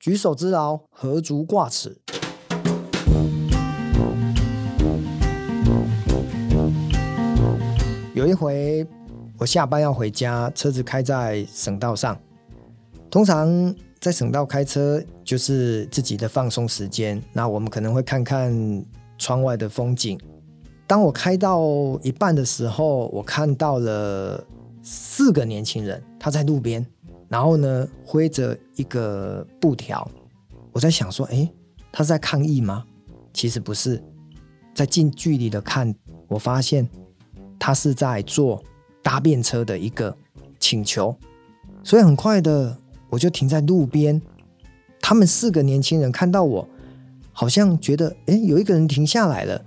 举手之劳，何足挂齿。有一回，我下班要回家，车子开在省道上。通常在省道开车就是自己的放松时间，那我们可能会看看窗外的风景。当我开到一半的时候，我看到了四个年轻人，他在路边。然后呢，挥着一个布条，我在想说，哎，他是在抗议吗？其实不是，在近距离的看，我发现他是在做搭便车的一个请求，所以很快的我就停在路边。他们四个年轻人看到我，好像觉得，哎，有一个人停下来了，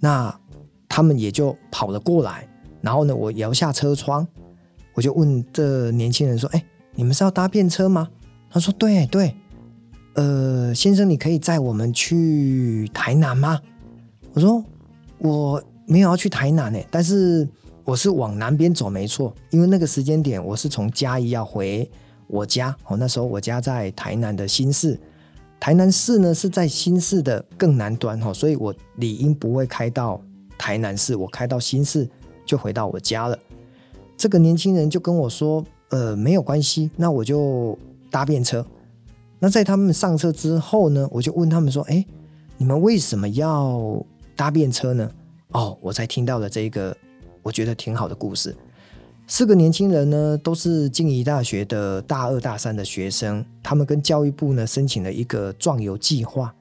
那他们也就跑了过来。然后呢，我摇下车窗，我就问这年轻人说，哎。你们是要搭便车吗？他说：“对对，呃，先生，你可以载我们去台南吗？”我说：“我没有要去台南诶，但是我是往南边走，没错。因为那个时间点，我是从嘉义要回我家。哦，那时候我家在台南的新市，台南市呢是在新市的更南端哈，所以我理应不会开到台南市，我开到新市就回到我家了。这个年轻人就跟我说。”呃，没有关系，那我就搭便车。那在他们上车之后呢，我就问他们说：“哎，你们为什么要搭便车呢？”哦，我才听到了这个我觉得挺好的故事。四个年轻人呢，都是静宜大学的大二、大三的学生，他们跟教育部呢申请了一个壮游计划。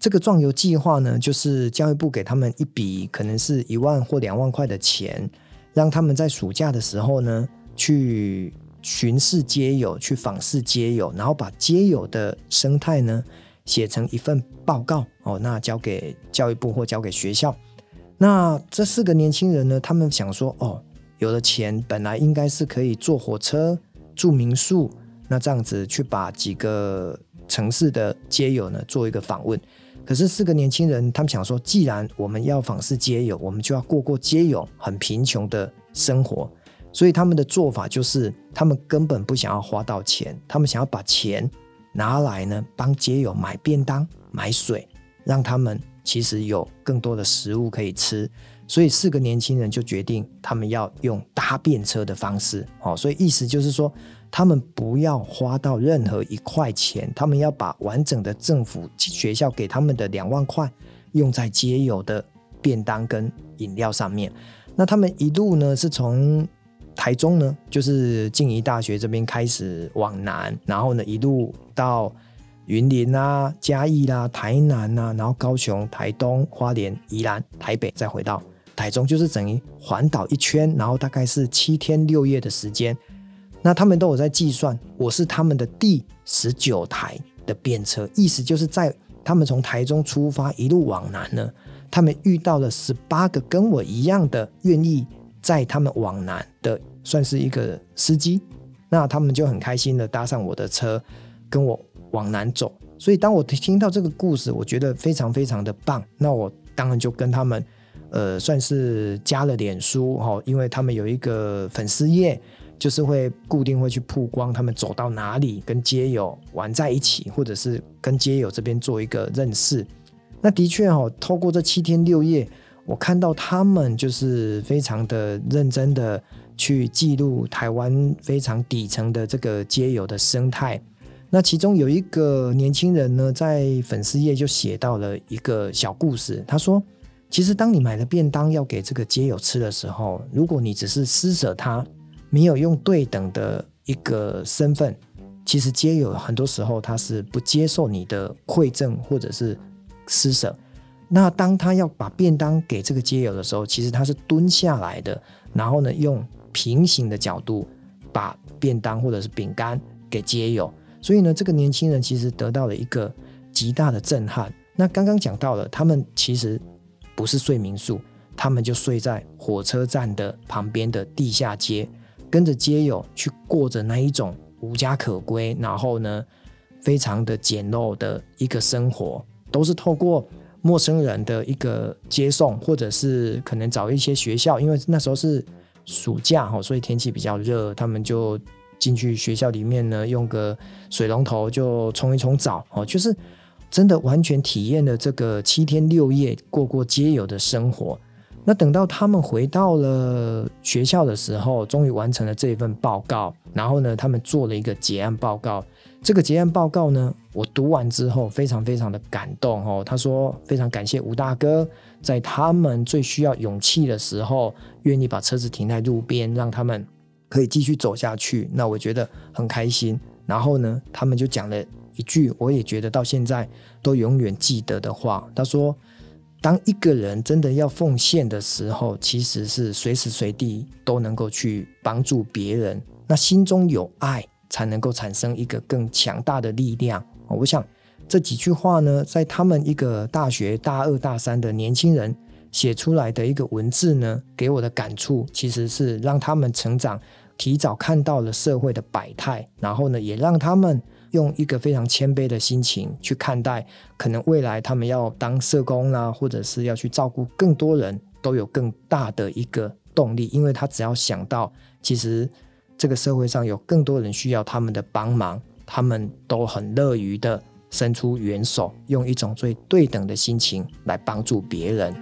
这个壮游计划呢，就是教育部给他们一笔可能是一万或两万块的钱，让他们在暑假的时候呢去。巡视街友，去访视街友，然后把街友的生态呢写成一份报告哦，那交给教育部或交给学校。那这四个年轻人呢，他们想说哦，有了钱本来应该是可以坐火车住民宿，那这样子去把几个城市的街友呢做一个访问。可是四个年轻人他们想说，既然我们要访视街友，我们就要过过街友很贫穷的生活。所以他们的做法就是，他们根本不想要花到钱，他们想要把钱拿来呢，帮街友买便当、买水，让他们其实有更多的食物可以吃。所以四个年轻人就决定，他们要用搭便车的方式。哦，所以意思就是说，他们不要花到任何一块钱，他们要把完整的政府学校给他们的两万块，用在街友的便当跟饮料上面。那他们一路呢，是从。台中呢，就是静宜大学这边开始往南，然后呢一路到云林啊、嘉义啦、台南啊，然后高雄、台东、花莲、宜兰、台北，再回到台中，就是等于环岛一圈，然后大概是七天六夜的时间。那他们都有在计算，我是他们的第十九台的便车，意思就是在他们从台中出发一路往南呢，他们遇到了十八个跟我一样的愿意。载他们往南的算是一个司机，那他们就很开心的搭上我的车，跟我往南走。所以当我听到这个故事，我觉得非常非常的棒。那我当然就跟他们，呃，算是加了脸书哈，因为他们有一个粉丝页，就是会固定会去曝光他们走到哪里，跟街友玩在一起，或者是跟街友这边做一个认识。那的确哈，透过这七天六夜。我看到他们就是非常的认真的去记录台湾非常底层的这个街友的生态。那其中有一个年轻人呢，在粉丝页就写到了一个小故事。他说：“其实当你买了便当要给这个街友吃的时候，如果你只是施舍他，没有用对等的一个身份，其实街友很多时候他是不接受你的馈赠或者是施舍。”那当他要把便当给这个街友的时候，其实他是蹲下来的，然后呢，用平行的角度把便当或者是饼干给街友。所以呢，这个年轻人其实得到了一个极大的震撼。那刚刚讲到了，他们其实不是睡民宿，他们就睡在火车站的旁边的地下街，跟着街友去过着那一种无家可归，然后呢，非常的简陋的一个生活，都是透过。陌生人的一个接送，或者是可能找一些学校，因为那时候是暑假哈，所以天气比较热，他们就进去学校里面呢，用个水龙头就冲一冲澡哦，就是真的完全体验了这个七天六夜过过街游的生活。那等到他们回到了学校的时候，终于完成了这一份报告。然后呢，他们做了一个结案报告。这个结案报告呢，我读完之后非常非常的感动哦。他说非常感谢吴大哥，在他们最需要勇气的时候，愿意把车子停在路边，让他们可以继续走下去。那我觉得很开心。然后呢，他们就讲了一句，我也觉得到现在都永远记得的话。他说。当一个人真的要奉献的时候，其实是随时随地都能够去帮助别人。那心中有爱，才能够产生一个更强大的力量。我想这几句话呢，在他们一个大学大二大三的年轻人写出来的一个文字呢，给我的感触其实是让他们成长，提早看到了社会的百态，然后呢，也让他们。用一个非常谦卑的心情去看待，可能未来他们要当社工啊，或者是要去照顾更多人，都有更大的一个动力。因为他只要想到，其实这个社会上有更多人需要他们的帮忙，他们都很乐于的伸出援手，用一种最对等的心情来帮助别人。